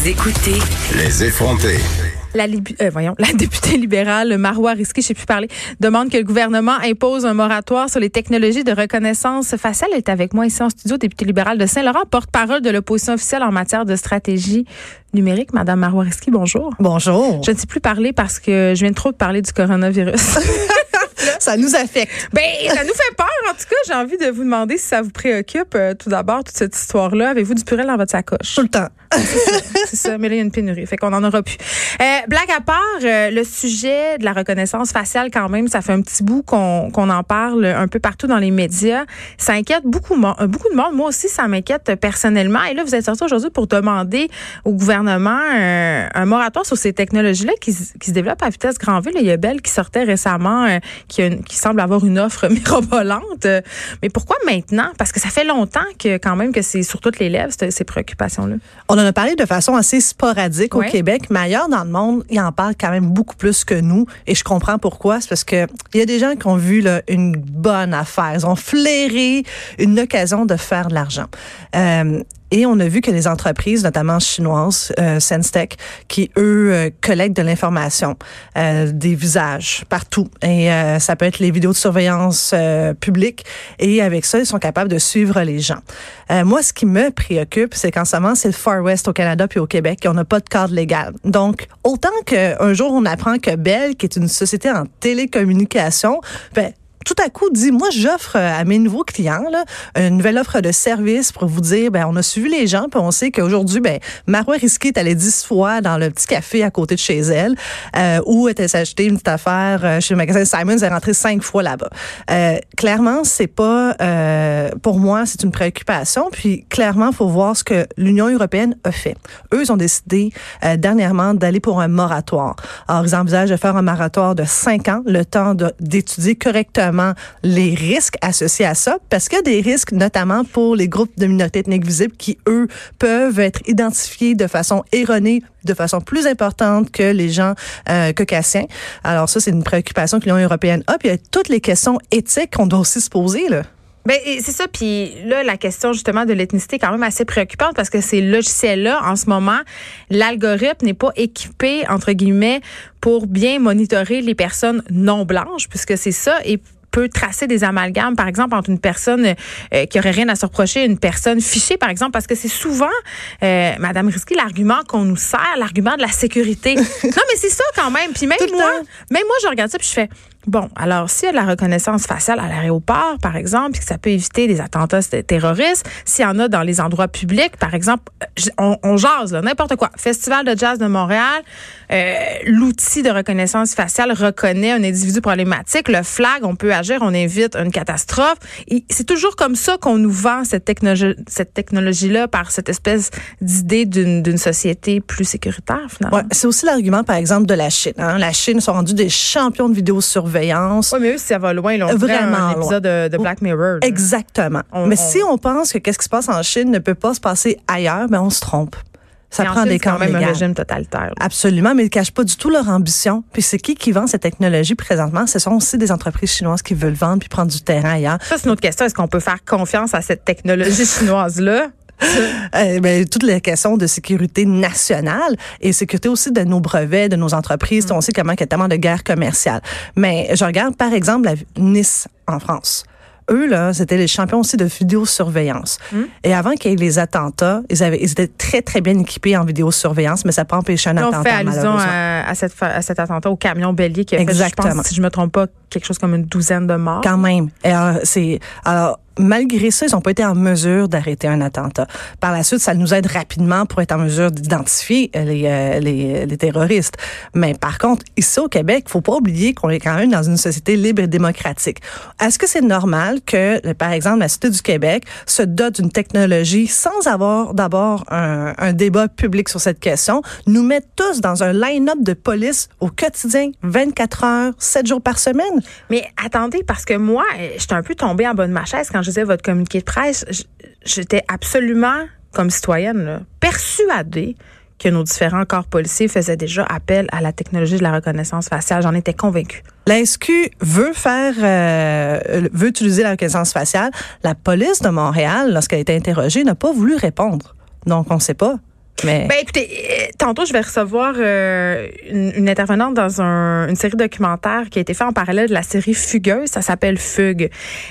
Vous écoutez Les effrontés. La, euh, voyons, la députée libérale Marois Risky, je sais plus parler, demande que le gouvernement impose un moratoire sur les technologies de reconnaissance faciale. Elle est avec moi ici en studio, députée libérale de Saint-Laurent, porte-parole de l'opposition officielle en matière de stratégie numérique. Madame Marois Risky, bonjour. Bonjour. Je ne sais plus parler parce que je viens de trop de parler du coronavirus. Ça nous affecte. ben, ça nous fait peur. En tout cas, j'ai envie de vous demander si ça vous préoccupe, euh, tout d'abord, toute cette histoire-là. Avez-vous du purel dans votre sacoche? Tout le temps. C'est ça, mais là, il y a une pénurie, fait qu'on en aura plus. Euh, blague à part, euh, le sujet de la reconnaissance faciale, quand même, ça fait un petit bout qu'on qu'on en parle un peu partout dans les médias. Ça inquiète beaucoup, euh, beaucoup de monde. Moi aussi, ça m'inquiète personnellement. Et là, vous êtes sorti aujourd'hui pour demander au gouvernement euh, un moratoire sur ces technologies-là qui, qui se développent à vitesse grand V. Là, il y a Bell qui sortait récemment, euh, qui, a une- qui semble avoir une offre mirobolante. Mais pourquoi maintenant? Parce que ça fait longtemps que quand même que c'est sur toutes les lèvres, ces préoccupations-là. On en a parlé de façon assez sporadique Ouais. au Québec, mais ailleurs dans le monde, ils en parlent quand même beaucoup plus que nous. Et je comprends pourquoi. C'est parce que il y a des gens qui ont vu là, une bonne affaire. Ils ont flairé une occasion de faire de l'argent. Euh, et on a vu que les entreprises, notamment chinoises, euh, Senstech, qui eux euh, collectent de l'information, euh, des visages partout, et euh, ça peut être les vidéos de surveillance euh, publique, et avec ça, ils sont capables de suivre les gens. Euh, moi, ce qui me préoccupe, c'est qu'en ce moment, c'est le Far West au Canada puis au Québec, et on n'a pas de cadre légal. Donc, autant qu'un jour on apprend que Bell, qui est une société en télécommunication, ben tout à coup dit moi j'offre à mes nouveaux clients là, une nouvelle offre de service pour vous dire ben on a suivi les gens puis on sait qu'aujourd'hui ben Marois Risqué est allée dix fois dans le petit café à côté de chez elle euh, elle s'est acheté une petite affaire euh, chez le magasin Simons elle est rentrée cinq fois là-bas. Euh, clairement c'est pas euh, pour moi c'est une préoccupation puis clairement faut voir ce que l'Union européenne a fait. Eux ils ont décidé euh, dernièrement d'aller pour un moratoire. Alors ils envisagent de faire un moratoire de cinq ans le temps d'étudier correctement les risques associés à ça, parce qu'il y a des risques notamment pour les groupes de minorités ethniques visibles qui, eux, peuvent être identifiés de façon erronée, de façon plus importante que les gens euh, caucasiens. Alors ça, c'est une préoccupation que l'Union européenne a. Puis il y a toutes les questions éthiques qu'on doit aussi se poser. Là. Ben c'est ça. Puis là, la question justement de l'ethnicité est quand même assez préoccupante parce que ces logiciels-là, en ce moment, l'algorithme n'est pas équipé entre guillemets pour bien monitorer les personnes non blanches, puisque c'est ça peut tracer des amalgames, par exemple, entre une personne euh, qui aurait rien à se reprocher et une personne fichée, par exemple, parce que c'est souvent, euh, Madame Risky, l'argument qu'on nous sert, l'argument de la sécurité. non, mais c'est ça quand même. Puis même moi, temps. même moi, je regarde ça puis je fais, bon, alors s'il y a de la reconnaissance faciale à l'aéroport, par exemple, que ça peut éviter des attentats terroristes, s'il y en a dans les endroits publics, par exemple, euh, on, on jase, n'importe quoi. Festival de jazz de Montréal, euh, l'outil de reconnaissance faciale reconnaît un individu problématique, le flag, on peut agir, on évite une catastrophe. C'est toujours comme ça qu'on nous vend cette technologie, cette technologie-là par cette espèce d'idée d'une société plus sécuritaire, finalement. C'est aussi l'argument, par exemple, de la Chine. Hein. La Chine sont rendus des champions de vidéosurveillance. Oui, mais eux, si ça va loin, là, on Vraiment un loin. épisode de, de Black Mirror. là. Exactement. On- Mais on- si on pense que qu'est-ce qui se passe en Chine ne peut pas se passer ailleurs, ben on se trompe. Ça prend Chine, des c'est quand camps même un régime totalitaire. là. Absolument, mais ils ne cachent pas du tout leur ambition. Puis c'est qui qui vend cette technologie présentement? Ce sont aussi des entreprises chinoises qui veulent vendre puis prendre du terrain ailleurs. Ça, c'est une autre question. Est-ce qu'on peut faire confiance à cette technologie chinoise-là? Euh, ben, toutes les questions de sécurité nationale et sécurité aussi de nos brevets, de nos entreprises. On sait comment il y a tellement de guerres commerciales. Mais je regarde, par exemple, la Nice en France. Eux, là, c'était les champions aussi de vidéosurveillance. Et avant qu'il y ait les attentats, ils, avaient, ils étaient très, très bien équipés en vidéosurveillance, mais ça n'a pas empêché un attentat, on fait allusion à, à cette, à cet attentat au camion bélier qui a fait, je Exactement. pense, si je me trompe pas, quelque chose comme une douzaine de morts. Quand même. Alors, c'est alors malgré ça, ils n'ont pas été en mesure d'arrêter un attentat. Par la suite, ça nous aide rapidement pour être en mesure d'identifier les, euh, les, les, terroristes. Mais par contre, ici au Québec, faut pas oublier qu'on est quand même dans une société libre et démocratique. Est-ce que c'est normal que, par exemple, la Cité du Québec se dote d'une technologie sans avoir d'abord un, un, débat public sur cette question, nous met tous dans un line-up de police au quotidien, 24 heures, 7 jours par semaine? Mais attendez, parce que moi, j'étais un peu tombée en bas de ma chaise quand je disais votre communiqué de presse, j'étais absolument, comme citoyenne, persuadée que nos différents corps policiers faisaient déjà appel à la technologie de la reconnaissance faciale. J'en étais convaincue. La veut faire, euh, veut utiliser la reconnaissance faciale. La police de Montréal, lorsqu'elle a été interrogée, n'a pas voulu répondre. Donc, on ne sait pas. Ben écoutez, euh, tantôt je vais recevoir euh, une, intervenante dans une série documentaire qui a été faite en parallèle de la série Fugueuse, ça s'appelle Fugue.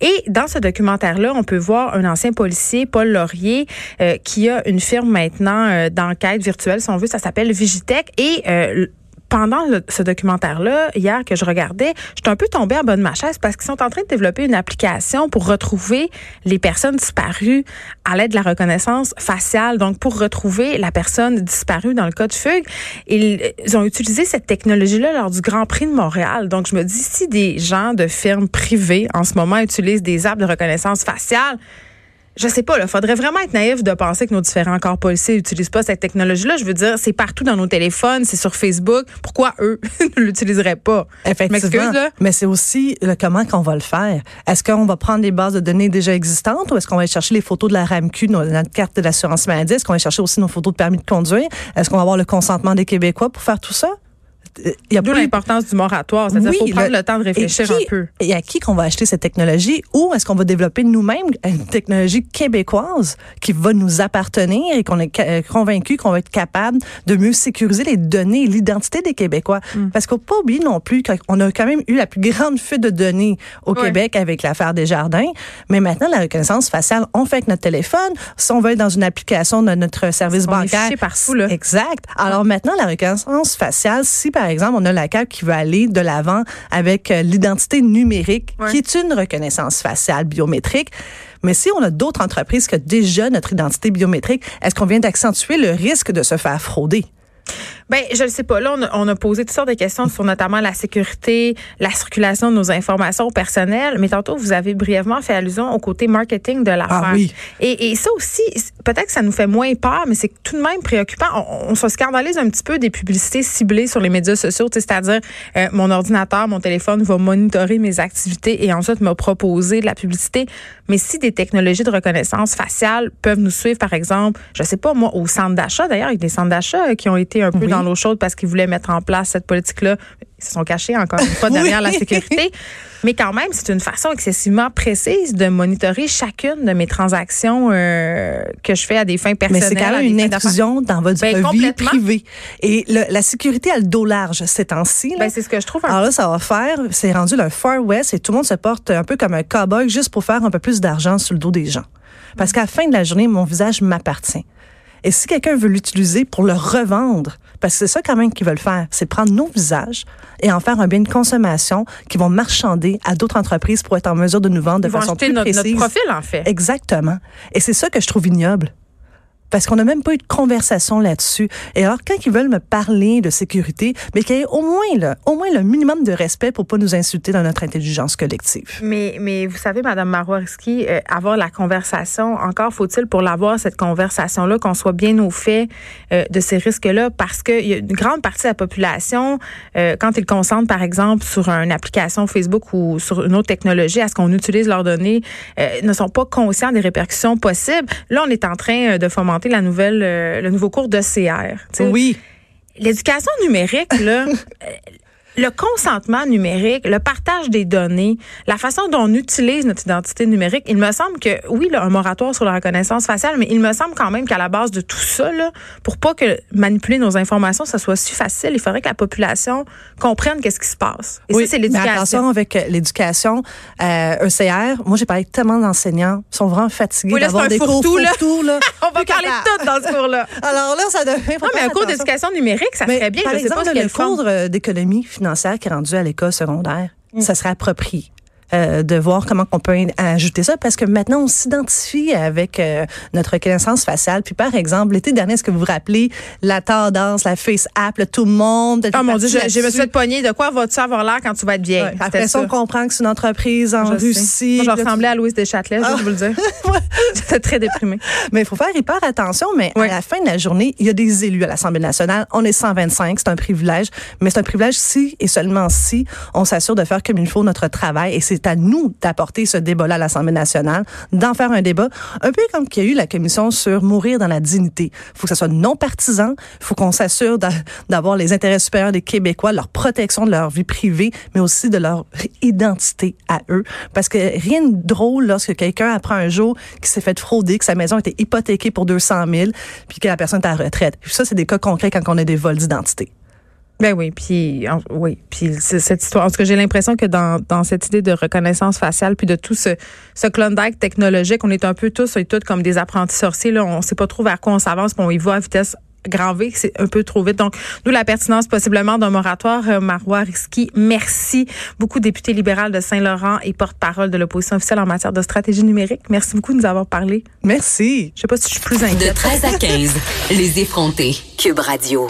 Et dans ce documentaire-là, on peut voir un ancien policier, Paul Laurier, euh, qui a une firme maintenant d'enquête virtuelle, si on veut, ça s'appelle Vigitech. Et pendant ce documentaire-là, hier que je regardais, j'étais un peu tombée en bas de ma chaise parce qu'ils sont en train de développer une application pour retrouver les personnes disparues à l'aide de la reconnaissance faciale. Donc, pour retrouver la personne disparue dans le cas de fugue, ils, ils ont utilisé cette technologie-là lors du Grand Prix de Montréal. Donc, je me dis, si des gens de firmes privées en ce moment utilisent des apps de reconnaissance faciale, je sais pas, il faudrait vraiment être naïf de penser que nos différents corps policiers n'utilisent pas cette technologie-là. Je veux dire, c'est partout dans nos téléphones, c'est sur Facebook. Pourquoi eux ne l'utiliseraient pas? Effectivement. Mais c'est aussi le comment qu'on va le faire. Est-ce qu'on va prendre des bases de données déjà existantes ou est-ce qu'on va aller chercher les photos de la RAMQ, notre carte de l'assurance maladie? Est-ce qu'on va chercher aussi nos photos de permis de conduire? Est-ce qu'on va avoir le consentement des Québécois pour faire tout ça? Il y a D'où l'importance du moratoire. C'est-à-dire qu'il faut prendre le, temps de réfléchir un peu. Et à qui qu'on va acheter cette technologie? Ou est-ce qu'on va développer nous-mêmes une technologie québécoise qui va nous appartenir et qu'on est euh, convaincu qu'on va être capable de mieux sécuriser les données et l'identité des Québécois? Mm. Parce qu'on ne faut pas oublier non plus qu'on a quand même eu la plus grande fuite de données au Québec avec l'affaire des jardins. Mais maintenant, la reconnaissance faciale, on fait avec notre téléphone. Si on veut être dans une application de notre service on bancaire. Est partout, là. Exact. Alors maintenant, la reconnaissance faciale, si par exemple, on a la CAQ qui veut aller de l'avant avec euh, l'identité numérique, qui est une reconnaissance faciale biométrique. Mais si on a d'autres entreprises qui ont déjà notre identité biométrique, est-ce qu'on vient d'accentuer le risque de se faire frauder? Ben, je ne sais pas. Là, on a, posé toutes sortes de questions sur notamment la sécurité, la circulation de nos informations personnelles. Mais tantôt, vous avez brièvement fait allusion au côté marketing de l'affaire. Ah oui. Et, et ça aussi, peut-être que ça nous fait moins peur, mais c'est tout de même préoccupant. On, se scandalise un petit peu des publicités ciblées sur les médias sociaux, c'est-à-dire euh, mon ordinateur, mon téléphone va monitorer mes activités et ensuite me proposer de la publicité. Mais si des technologies de reconnaissance faciale peuvent nous suivre, par exemple, je sais pas moi, au centre d'achat, d'ailleurs, il y a des centres d'achat qui ont été un peu dans l'eau chaude parce qu'ils voulaient mettre en place cette politique-là. Ils se sont cachés encore une fois derrière la sécurité. Mais quand même, c'est une façon excessivement précise de monitorer chacune de mes transactions euh, que je fais à des fins personnelles. Mais c'est quand même une intrusion dans votre ben, vie privée. Et la sécurité a le dos large ces temps-ci. Ben, c'est ce que je trouve. Alors là, ça va faire, c'est rendu le Far West et tout le monde se porte un peu comme un cowboy juste pour faire un peu plus d'argent sur le dos des gens. Parce qu'à la fin de la journée, mon visage m'appartient. Et si quelqu'un veut l'utiliser pour le revendre, parce que c'est ça quand même qu'ils veulent faire, c'est prendre nos visages et en faire un bien de consommation qui vont marchander à d'autres entreprises pour être en mesure de nous vendre de façon plus notre, précise. notre profil, en fait. Exactement. Et c'est ça que je trouve ignoble parce qu'on n'a même pas eu de conversation là-dessus. Et alors, quand ils veulent me parler de sécurité, mais qu'il y ait au moins, là, au moins le minimum de respect pour pas nous insulter dans notre intelligence collective. Mais, mais vous savez, Madame Maroiski, euh, avoir la conversation, encore faut-il pour l'avoir, cette conversation-là, qu'on soit bien au fait euh, de ces risques-là, parce qu'il y a une grande partie de la population, euh, quand ils consentent, par exemple, sur une application Facebook ou sur une autre technologie, à ce qu'on utilise leurs données, ne sont pas conscients des répercussions possibles. Là, on est en train de fomenter la nouvelle, euh, le nouveau cours de CR. Oui. L'éducation numérique, là, le consentement numérique, le partage des données, la façon dont on utilise notre identité numérique, il me semble que, oui, là, un moratoire sur la reconnaissance faciale, mais il me semble quand même qu'à la base de tout ça, là, pour pas que manipuler nos informations, ça soit si facile, il faudrait que la population comprenne qu'est-ce qui se passe. Et oui, ça, c'est l'éducation. Attention avec euh, l'éducation, euh, ECR, moi, j'ai parlé tellement d'enseignants, ils sont vraiment fatigués oui, d'avoir des cours tout, là. là. on va parler de tout dans ce cours-là. Alors là, ça devient... Non, mais un cours d'éducation numérique, ça serait bien. Par je exemple, sais pas le cours d'économie financière qui est rendu à l'école secondaire. ça serait approprié. Euh, de voir comment on peut ajouter ça parce que maintenant on s'identifie avec euh, notre reconnaissance faciale. Puis par exemple, l'été dernier, est-ce que vous vous rappelez la tendance, la face app, là, tout le monde. Oh mon Dieu, je, je me suis fait pogner. De quoi vas-tu avoir l'air quand tu vas être vieille? Ouais. Après ça, on comprend que c'est une entreprise en je Russie. Moi, je ressemblais à Louise Deschâtelet, je vais vous le dire. J'étais très déprimée. Mais il faut faire hyper attention. Mais à la fin de la journée, il y a des élus à l'Assemblée nationale. On est 125, c'est un privilège. Mais c'est un privilège si et seulement si on s'assure de faire comme il faut notre travail. Et c'est à nous d'apporter ce débat-là à l'Assemblée nationale, d'en faire un débat, un peu comme qu'il y a eu la commission sur mourir dans la dignité. Il faut que ça soit non partisan, il faut qu'on s'assure d'avoir les intérêts supérieurs des Québécois, leur protection de leur vie privée, mais aussi de leur identité à eux. Parce que rien de drôle lorsque quelqu'un apprend un jour qu'il s'est fait frauder, que sa maison était hypothéquée pour 200 000, puis que la personne est à la retraite. ça, c'est des cas concrets quand on a des vols d'identité. Ben oui, puis oui, puis cette histoire. En tout cas, j'ai l'impression que dans, dans cette idée de reconnaissance faciale, puis de tout ce ce Klondike technologique, on est un peu tous et toutes comme des apprentis sorciers. Là, on sait pas trop vers quoi on s'avance, puis on y va à vitesse grand V, c'est un peu trop vite. Donc, nous, la pertinence possiblement d'un moratoire. Euh, Marois Risky, merci beaucoup, député libéral de Saint-Laurent et porte-parole de l'opposition officielle en matière de stratégie numérique. Merci beaucoup de nous avoir parlé. Merci. Je sais pas si je suis plus inquiète. De 13 à 15, les effrontés. Cube Radio.